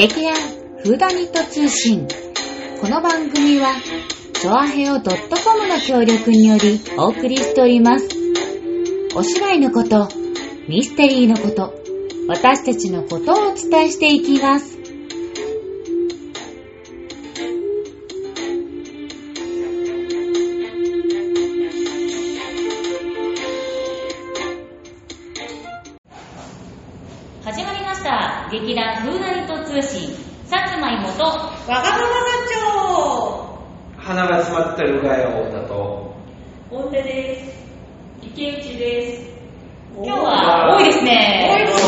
劇団フーダニット通信。この番組は、チョアヘオ .com の協力によりお送りしております。お芝居のこと、ミステリーのこと、私たちのことをお伝えしていきます。鼻が詰まってるガヤ太田と。本手です。池内です。今日は多いですね。多いです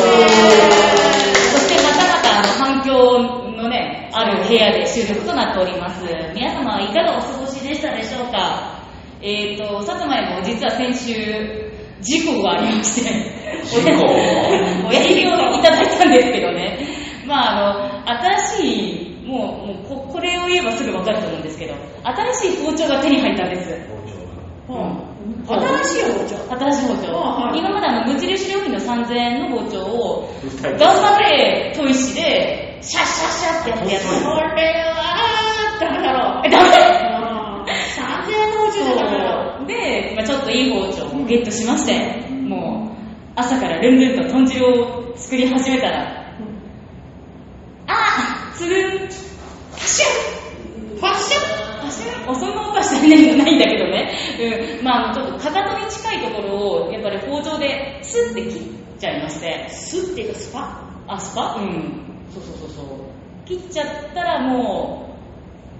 そしてまたまたあの反響のねある部屋で収録となっております。皆様はいかがお過ごしでしたでしょうか。えっ、ー、とさつまいも実は先週事故がありまして。事故？お休みをいただいたんですけどね。まああの新しいもうもうここれを言えばすぐ分かると思うんですけど新しい包丁が手に入ったんです。うん。新しい包丁。新しい包丁、はい。今まであの無印良品の3000円の包丁を頑張って砥石でシャッシャッシャッってやってやつこれはダメだろえダメ？3000円の包丁だろそう。で、まあ、ちょっといい包丁をゲットしましてもう朝からルンルンと豚汁を作り始めたらあつるんパシュンファッショパシュンおそんな音はしてないないんだけまあちょっとかかとに近いところをやっぱり包丁でスッて切っちゃいましてンスっていうかスパ？あ、スパ？うん。そうそうそうそう。切っちゃったらも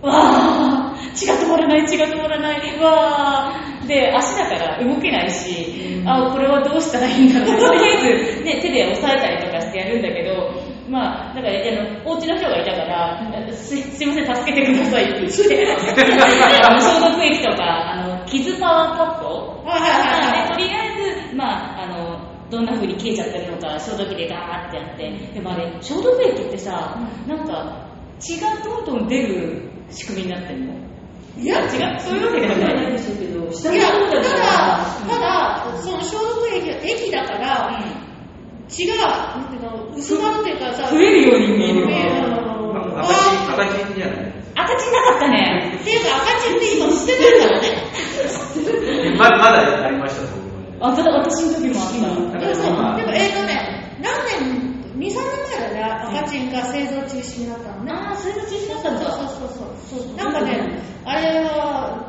う、わー血が止まらない、血が止まらない、わーで、足だから動けないし、あ、これはどうしたらいいんだろう。とりあえず、ね、手で押さえたりとかしてやるんだけど、まあ、だから、あの、お家の人がいたから、すすいません、助けてくださいって言って、あ の消毒液とか、あの、傷パワーカット。はいはいとりあえず、まあ、あの、どんな風に消えちゃってるのか消毒でガーってやって、でもあれ、消毒液ってさ、なんか、血がどんどん出る仕組みになってるの？いや違う、そういうわけではない。いでしょうけど、いやただただその消毒液は液だから血がなんていうの薄まるっていうかさ。増えるように見える赤あ字赤字じゃない赤字なかったね。っていうか赤字って今捨ててるからね。ままだありました僕もね。あ、ただ私の時もあった。でもそう。でもえっ、とね何年23年前だね。赤チンが製造中止になったのね。あー、それが小さかったんだ。そうそうそうそう。なんかねあれは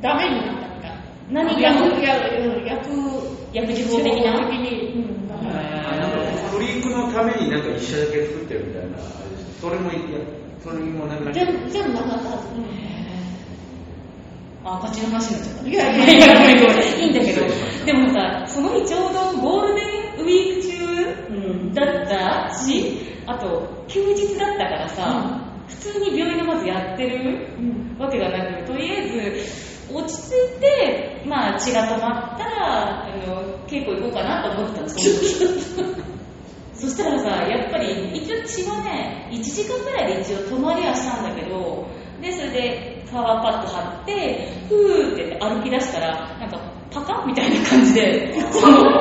ダメになったみたい何薬が薬薬薬事法的な？的にうんダメあなんかフリークのためになんか一社だけ作ってるみたいなそれもいやそれもなくなっちゃ全部全部なくなったはずあ、赤字の話になっちゃった。いやいやいや。ごめんごめんいいんだけど、でもさ、その日ちょうどゴールデンウィーク中だったし、あと休日だったからさ、普通に病院でまずやってるうん。わけがなく、とりあえず落ち着いて、まあ血が止まったら、あの稽古行こうかなと思ってたの、その時そしたらさ、やっぱり一応血はね、1時間ぐらいで一応止まりはしたんだけど、で、それでパワーパッド貼って、ふーって歩き出したら、なんかパカみたいな感じで、その、開い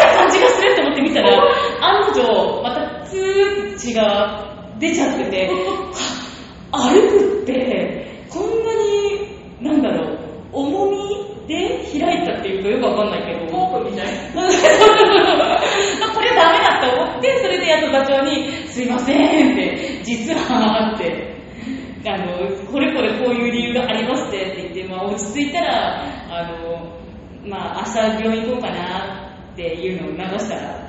た感じがすると思って見たら、案の定、またツーって血が出ちゃってて、歩くって、こんなに、なんだろう、重みで開いたっていうかよくわかんないけど、ポークみたいな。これダメだと思って、それでやっと座長に、すいませんって、実はって、あの、これこれこういう理由がありますってって言って、まあ落ち着いたら、あの、まあ明日病院行こうかなっていうのを流したら、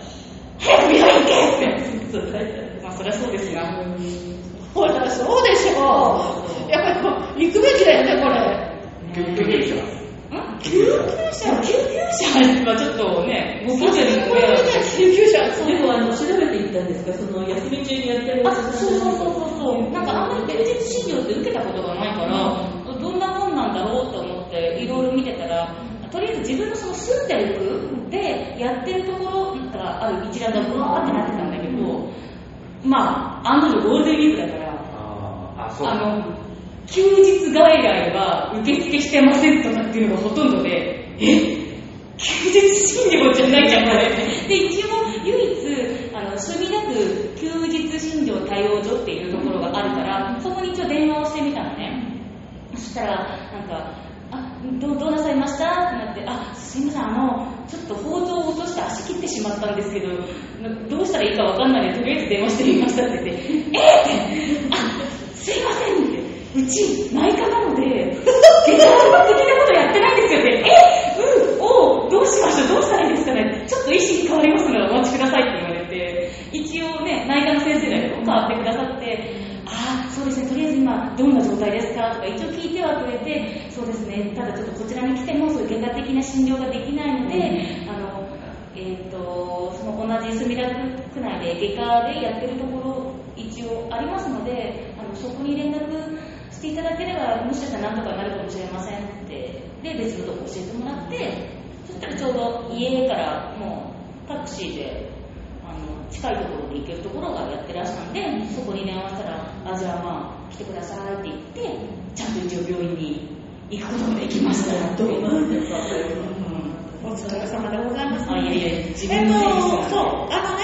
早く病院行けって、そうまあそりゃそうですが、ほらそうでしょ。やっぱりこう行くべきだよねこれ。救急車ん救急車救急車。はちょっとね、ご近所にもね救急車そうでもあの調べていったんですか？その休み中にやってるあ、そうそうそうそうそう。なんかあんまり休日診療って受けたことがないから、どんなもんなんだろうと思っていろいろ見てたら、とりあえず自分のその住んでる区でやってるところがある一覧がブワーってなってたんだけど、まあ、案の定ゴールデンウィークだから、あー。あそう。あの、休日外来は受付してませんとかっていうのがほとんどで、え？休日診療じゃないじゃん、これ。で、一応、唯一、あの、墨田区休日診療対応所っていうところがあるから、そこに一応電話をしてみたのね。そしたら、なんか、あ、どどうなさいましたってなって、あ、すいません、あの、ちょっと包丁を落として足切ってしまったんですけど、どうしたらいいかわかんないので、とりあえず電話してみましたって言って、え？ーって、あ、すいません、うち内科なので、外科的なことやってないんですよって、え、うん、おう。どうしましょうどうしたらいいですかね？ちょっと意識変わりますのでお待ちくださいって言われて、一応ね、内科の先生だけど変わってくださって、ああ、そうですね、とりあえず今、どんな状態ですか？とか一応聞いてはくれて、そうですね、ただちょっとこちらに来ても、そういう外科的な診療ができないので、あの、えっ、と、その同じ墨田区内で外科でやってるところ、一応ありますので、あのそこに連絡していただければ、もしかしたらなんとかなるかもしれませんって、で、別のとこ教えてもらって、そしたらちょうど家からもうタクシーで、あの近いところに行けるところがやってらしたんで、そこに電話したら、あ、じゃあまあ、来てくださいって言って、ちゃんと一応病院に行くことができました。どうなんですかそれうんお疲れ様でございます。あいやいや自えっと、分のせいにそう、あのね、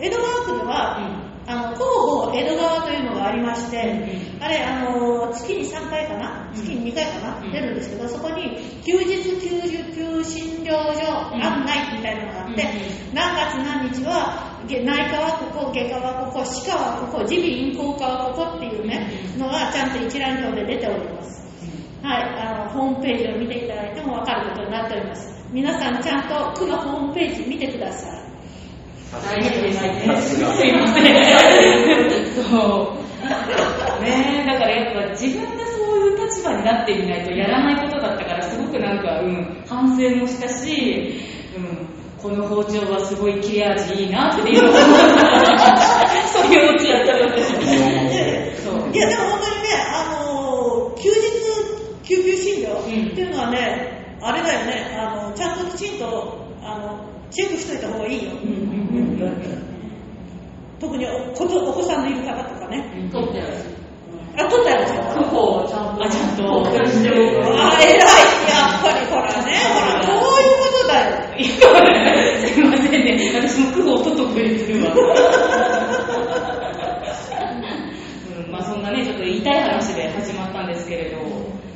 江戸川区では、あの、広報江戸川というのがありまして、あれ、あの、月に3回かな？月に2回かな、うん。出るんですけど、そこに、休日休休診療所うん。案内みたいなのがあって、うん何月何日は、げ内科はここ、外科はここ、歯科はここ、耳鼻咽喉科はここっていうね、のがちゃんと一覧表で出ております。はい、あの、ホームページを見ていただいても分かることになっております。皆さんちゃんと区のホームページ見てください。大変ですね。さすがすいません。そう。ねえ、だからやっぱ自分がそういう立場になってみないとやらないことだったから、すごくなんか、うん、反省もしたし、うん、この包丁はすごい切れ味いいなっていう。そういうオチやったら私。いや、でも本当にね、あのー休日救急診療っていうのはね、あれだよね、あの、ちゃんときちんと、あの、チェックしといた方がいいよ。うんうんうん特におお子さんのいる方とかね。撮ってある。あ、取ったやつよ。区法をちゃんと。あちゃんと。あ、偉い。やっぱりほらね、ほら、こういうことだよ。すいませんね。私も苦労をとっとくにするわ。うん、まあそんなね、ちょっと言いたい話で始まったんですけれど、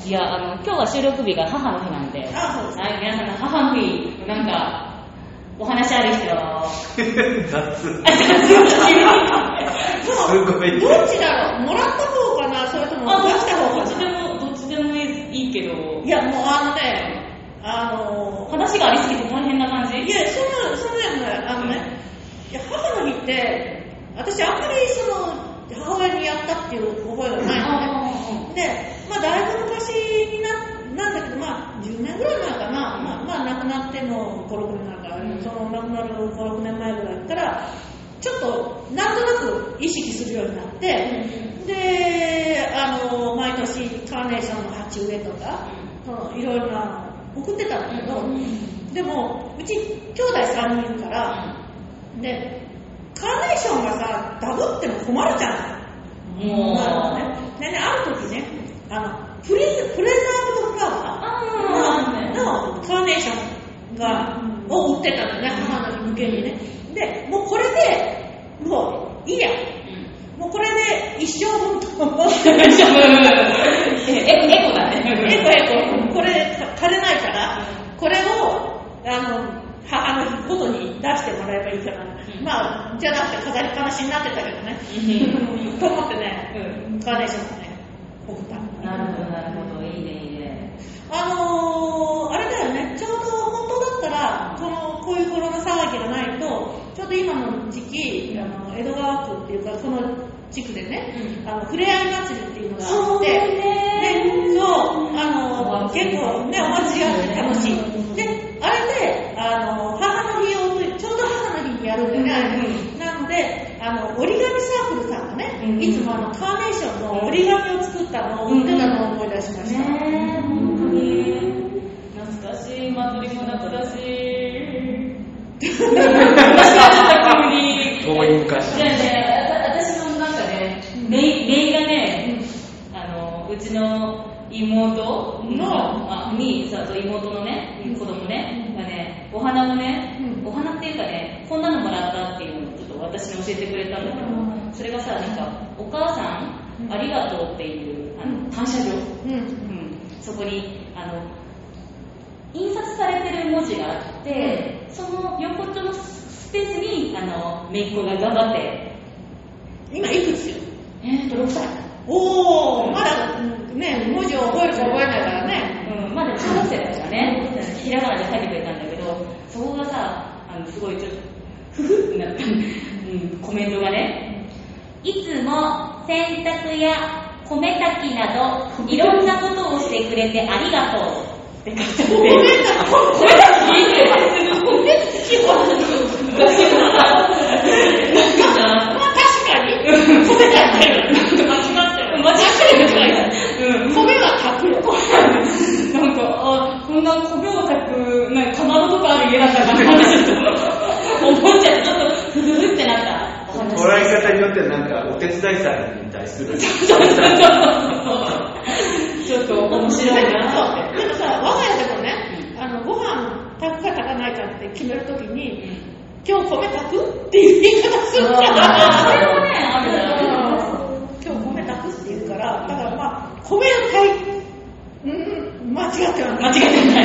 いや、あの、今日は収録日が母の日なんで、あそうですはい、皆さんの母の日、なんか、お話ある人、あ、夏。じゃあ、そうすごい。どっちだろう？もらった方かな？それともあ、出した方どっちかなでも、どっちでもいいけど、いや、もうあのね、あのー話がありすぎて大変な感じ。いや、そんな、そんなやつね、あのね、いや、母の日って、私あんまりその、母親にやったっていう覚えがないのね。で、まあ、だいぶ昔にな、なんだけど、まあ、10年ぐらい前かな、まあ、まあ、亡くなっても5、6年なんか、その亡くなる5、6年前ぐらいから、ちょっと、なんとなく意識するようになって、で、あの、毎年カーネーションの鉢植えとか、そのいろいろな送ってたんだけど、でも、うち兄弟3人いるから、で、カーネーションがさ、ダブっても困るじゃん。もう、なるほどね。でね、ある時ね、あの、プレプレザーブドフラワあーのカーネーションが、を売ってたのね、母の日向けにね。で、もうこれで、もういいや。もうこれで一生分と思って、え、エコだね。エコエコ、これ枯れないから、これを、あの、はあの、ことに出してもらえばいいから、まあ、じゃなくて飾りっぱなしになってたけどね。と思ってね、カーネーションをね、送った。なるほど、なるほど。いいね、いいね。あのー、あれだよね、ちょうど本当だったら、この、こういうコロナ騒ぎがないと、ちょうど今の時期、あの、江戸川区っていうか、この地区でね、あの、ふれあい祭りっていうのがあって、ね。そう、あのー、結構ね、お祭りがあって楽しい。で、あれで、あの、母の日用という、ちょうど母の日にやるんだよね、あれなので、あの、折り紙サークルさんがね、うん。いつもあの、カーネーションの折り紙を作ったのを売ってたのを思い出しました。ね。懐かしい、祭りも懐かしい。昔。遠い昔じゃあね、あた私のなんかね、めい、めいがね、あの、うちの妹のにさそう妹のね子供ねがねお花をね、うんお花っていうかねこんなのもらったっていうのをちょっと私に教えてくれたんだけど、それがさなんかお母さんありがとうっていうあの感謝状、うんうん、そこにあの印刷されてる文字があって、その横っちょのスペースにあの姪っ子が頑張って今いくつよ？えーっと6歳。おおまだね文字を覚えるか覚えないからね。うん、まあでも小学生だからね、ひらがなで書いてくれたんだけど、そこがさ、あのすごいちょっと、ふふってなった、うん、コメントがね、いつも洗濯や米炊きなど、いろんなことをしてくれてありがとう。って書いてあって、米炊き米炊きは、まあ確かに米炊いてる間違ってる間違ってるうん米は炊くなんか、あ、こんな米を炊く、なんかかまどとかある家だったかなって思っちゃって、ちょっとふふふって。捉え方によってはなんかお手伝いさんに対するちょっと面白いなって。でもさ我が家でもねあのご飯炊くか炊かないかって決めるときに今日米炊くっていう言い方するじゃあんそれもね、ある今日米炊くって言うからだからまあ米を炊いうん間違っては間ない違ってな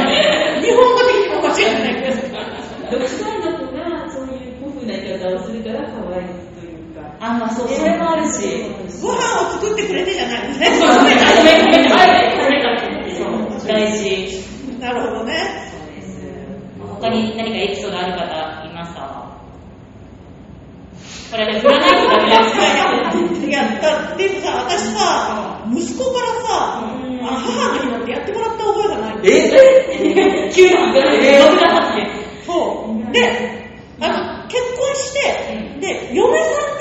い。日本語的にも間違ってないけど6歳の子がそういう古風な言い方をするから可愛い。あ、まあそう、それもあるし。ご飯を作ってくれてじゃないですね大事。なるほどね。そうです。他に何かエピソードある方い。ますかこれで振らない。とダメですい。や、ださ、私さ、息子からさ、あの母の日なんてやってもらった覚えがない。え急な、僕が発言。そう。で、あの、結婚して、で、嫁さん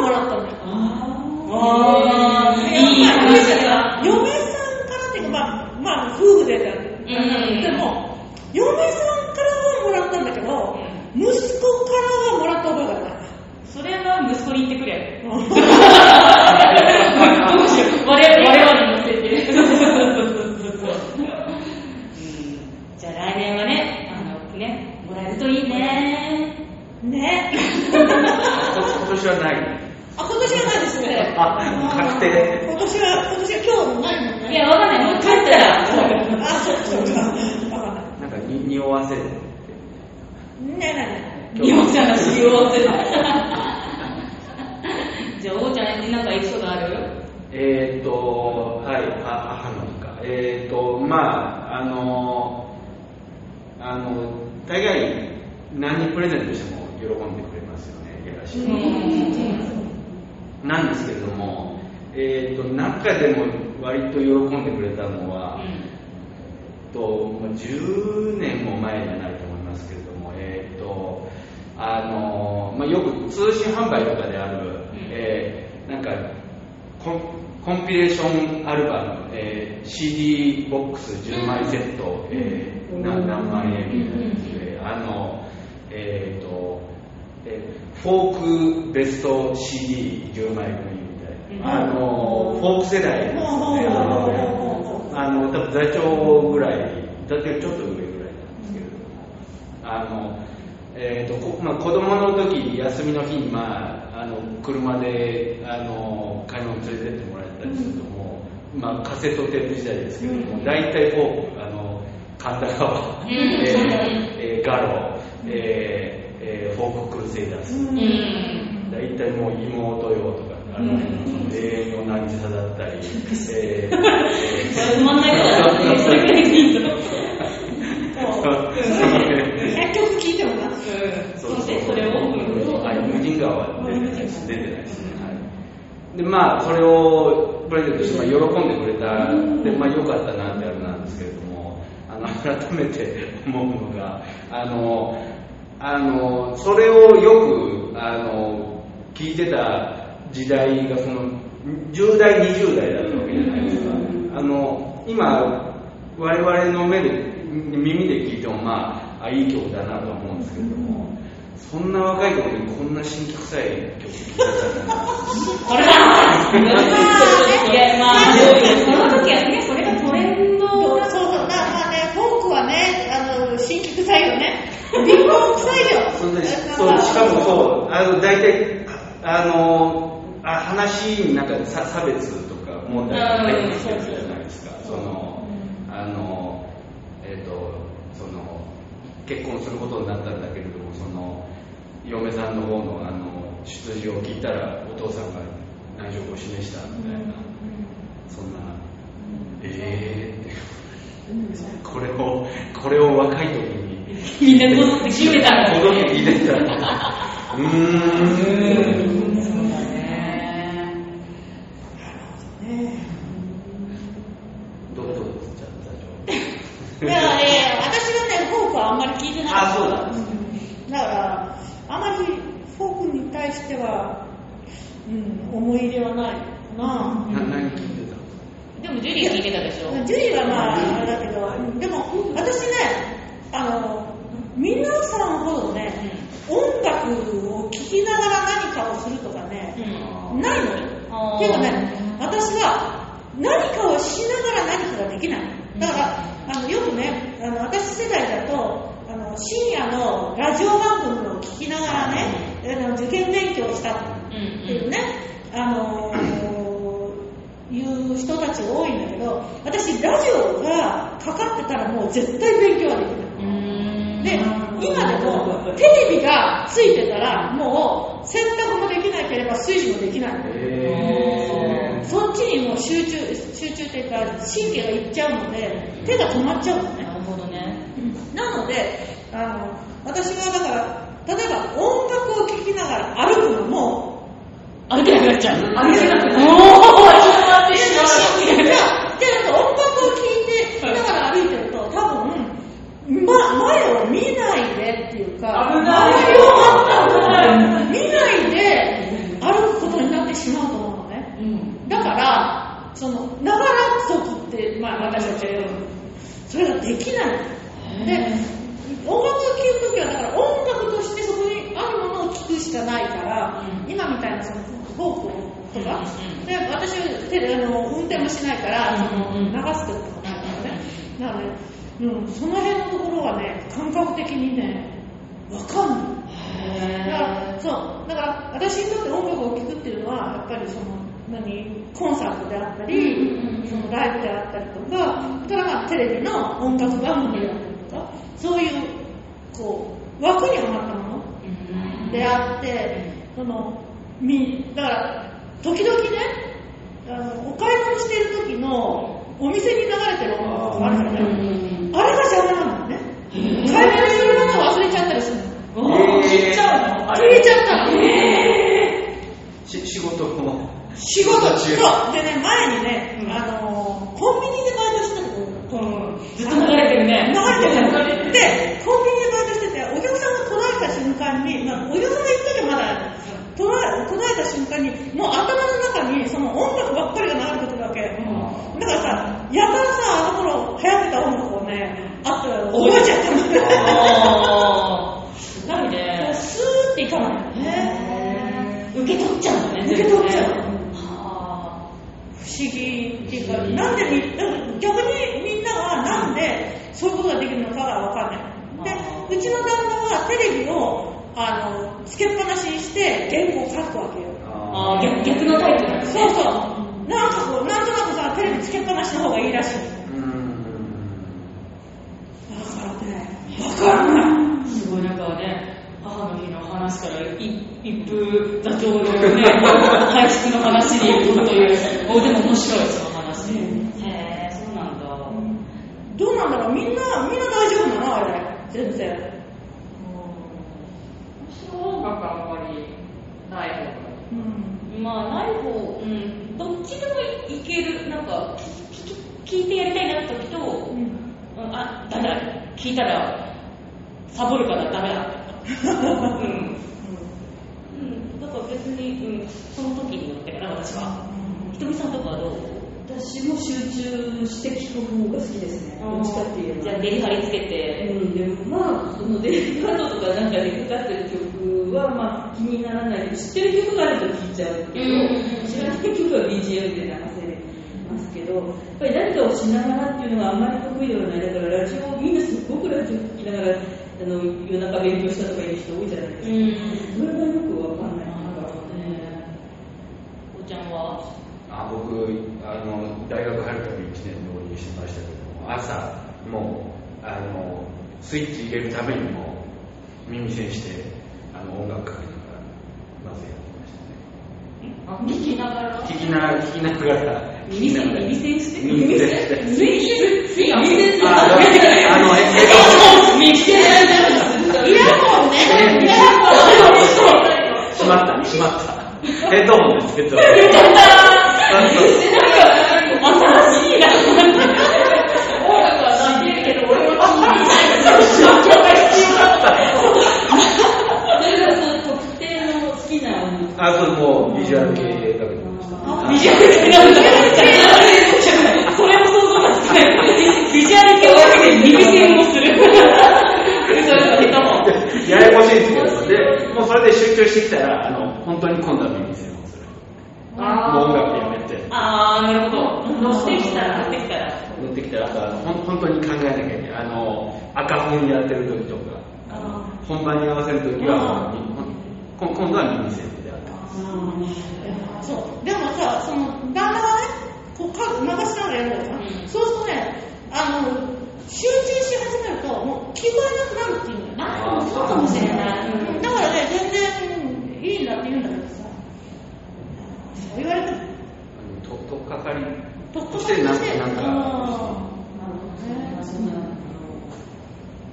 もらったのよ。あー、いい話だ。嫁さんからっていうか、まあ、まあ、夫婦でだんでも、嫁さんからはもらったんだけど、息子からはもらった覚えがない。それは息子に言ってくれ。どうしよう。我々に乗せて。じゃあ来年はね、あのね、もらえるといいね。ね。今年はないあ、今年はないですね。あ確定今年は、今年は今日ないもんね。いや、わかんない。もう帰ったら。あ、そうかそうか。わかんない。なんかに匂わせるねえねえね日本ちゃんが使用する。じゃあ、おうちゃんになんかエピソードある？えーっと、はい、あ母の日か。えーっと、まあ、あの、あの、大概何プレゼントしても喜んでくれますよね、やらしい。なんですけれども、えーっと、中でも割と喜んでくれたのは、とまあ10年も前じゃないと思いますけれども、えーっと、あの、まあ、よく通信販売とかである、えーなんかコン、コンピレーションアルバム、えー CD ボックス10枚セット、えーな何万円みたいなやつで、あの、えーっと、えーフォークベスト CD10 枚組みたいな、あの、フォーク世代ですね、あの、あの多分座長ぐらい、だってちょっと上ぐらいなんですけれども、あの、えーとこまあ、子供の時休みの日に、まあ、あの車であの買い物連れてってもらったりするともう、まあ、カセットテープ時代ですけども、大体フォークあの神田川、ん。えーえーガロ、えーえーフォーククルセイダース、うん。大体もう妹よとか、あの、永遠の渚だったり、えーえー止まんないからね、それぐらいでいいと。100曲聴いてもな。そしてそれを、はい、無人川は出てないです。出てないですね。はい。で、まあ、それをプレゼントして、まあ、喜んでくれた、で、まあ、良かったなってあれなんですけれども、あの、改めて思うのが、あの、あのそれをよくあの聞いてた時代がその10代20代だったわけじゃないですか、あの今我々の目で耳で聞いてもまああいい曲だなと思うんですけども、そんな若い子にこんな新規臭い曲聴いたん。これは、の時はね、これがトレンド。そうそう、ね、フォークはね、あの、新規臭いよでそうしかもそうあの大体あのあ話になんか差差別とか問題が入ってきてるじゃないですか。そのあのえっ、とその結婚することになったんだけれどもその嫁さんの方のあの出自を聞いたらお父さんが内情を示したみたいな、そんなええー、これをこれを若い時にみんなこぞって決めたんだこぞってたらうーんそうだね。ねどうどうぞじゃあいやいやいや、私はね、フォークはあんまり聞いてなかった。あそうだから、あまりフォークに対しては、うん、思い入れはないかな。な何聞いてたでもジュリー聞いてたでしょ。ジュリーはまあ、あれだけど、でも、私ね、あの、皆さんほどね、音楽を聴きながら何かをするとかね、うんないのよ。っていうかね、私は何かをしながら何かができない。だから、あのよくね、あの私世代だと、あの深夜のラジオ番組を聞きながらね、あの受験勉強をしたっていうね、あのいう人たちが多いんだけど、私ラジオがかかってたらもう絶対勉強はできない。うんで、今でもテレビがついてたら、もう洗濯もできなければ炊事もできない。えそっちにもう集中、集中というか神経がいっちゃうので、手が止まっちゃうのねな。るほどね。なので、あの、私はだから、例えば音楽を聴きながら歩くのも、歩けなくなっちゃう。歩けなくなっちゃうその、ながら族って、まあ私たちは言うそれができない。で、音楽を聴くときは、だから音楽としてそこにあるものを聴くしかないから、うん。今みたいなそのフォークとか、うんで私手であの運転もしないから、そのうん流すってこともないからね。だからね、うん、その辺のところはね、感覚的にね、わかんない。だから、そう、だから私にとって音楽を聴くっていうのは、やっぱりその、何、コンサートであったり、うんそのライブであったりとか、それからまあテレビの音楽番組であったりとか、そういう、こう、枠にはまったものであって、その、み、だから、時々ね、あのお買い物している時のお店に流れてる音楽とかあるじゃない、うんあれが邪魔なのね。買い物するものを忘れちゃったりするの。おー、切っちゃうの。消えちゃったの。し仕事も仕事中そう。でね、前にね、あのー、コンビニでバイトしてたの。ずっと流れてるね。流れてたの。で、コンビニでバイトしてて、お客さんが途絶えた瞬間に、まあ、お客さんが言った時はまだ、途絶え途絶えた瞬間に、もう頭の中にその音楽ばっかりが流れてくるわけ。だからさ、やたらさ、あの頃流行ってた音楽をね、あったら覚えちゃったのね。あー、すごいね。スーっていかないけ取っちゃうんだね、受け取っちゃう不思議っていうか、なんでみ、逆にみんなはなんでそういうことができるのかがわかんない。で、うちの旦那はテレビを、あの、つけっぱなしにして原稿を書くわけよ。あー逆逆のタイプなね。そうそう。なんかこう、なんとなくさ、テレビつけっぱなしの方がいいらしい。うんだからね、わからない。すごいなんかね、母の日の話からい一風座長のね、排出の話に行くという、おでも面白いその話。へえ、そうなんだ。どうなんだろうみんな、みんな大丈夫なの？あれ。全然。私は音楽あんまりない方がうん。まあ、ない方、うん、どっちでもいける、なんか、聞いてやりたいなって時と、うん。うんあ、ダメだ、聞いたら、サボるからダメだ。うん。うん、だから別に、うん、その時によってかな、私は。ひとみさんとかはどう？私も集中して聴く方が好きですね。どっちかっていうと。じゃあ、デリハリつけて、うん、でもまあ、そのデリカードとかなんかでかかってる曲は、まあ、気にならない。知ってる曲があると聴いちゃうけど、うんうんうん知らない曲は BGM で流せる。ますけど、やっぱり何かをしながらっていうのがあんまり得意ではない。だからラジオ、みんなすごくラジオ聞きながら、あの夜中勉強したとかいう人多いじゃないですか。うん。それがよくわかんない。なん。かおちゃんはあ僕あの大学入るために1年浪人してましたけども朝もうあのスイッチ入れるためにも耳栓してあの音楽かけながらまずやってましたね。あ聞きながら？聞きな聞きながら聞耳きながら。栓耳栓して？耳栓して。耳栓？つい耳栓？ああのえ耳栓イヤホンね。イヤホン。しまったしまったヘッドホンですヘッドホン新しいな音楽は聴いてるけど俺はそれがその特定の好きなあそれもうビジュアル系かけてましたビジュアル系なんだ当に考えなきゃいけない。あの赤本やってる時とか本番に合わせる時はこ今度は耳栓でやってますそう。でもさ、その、旦那がね、こうか流しながらやるのじゃん。うんそうするとね、あの、集中し始めると、もう聞こえなくなるっていうんだよね。あそうかもしれない。うんだからね、全然いいんだって言うんだけどさ、そう言われてととっかかりとっととしてなんかして、なんか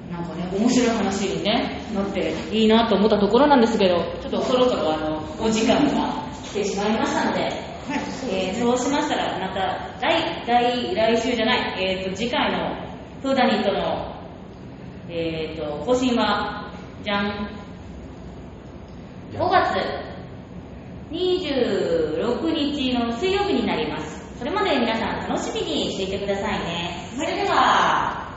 なんかね、面白い話に、ね、なっていいなと思ったところなんですけど、ちょっとそろそろあのお時間が来てしまいましたので、えーそうしましたら、また来来来週じゃない、えー、と次回のフーダニットの、えー、と更新は、じゃん、5月26日の水曜日になります。それまで皆さん楽しみにしていてくださいね。それでは、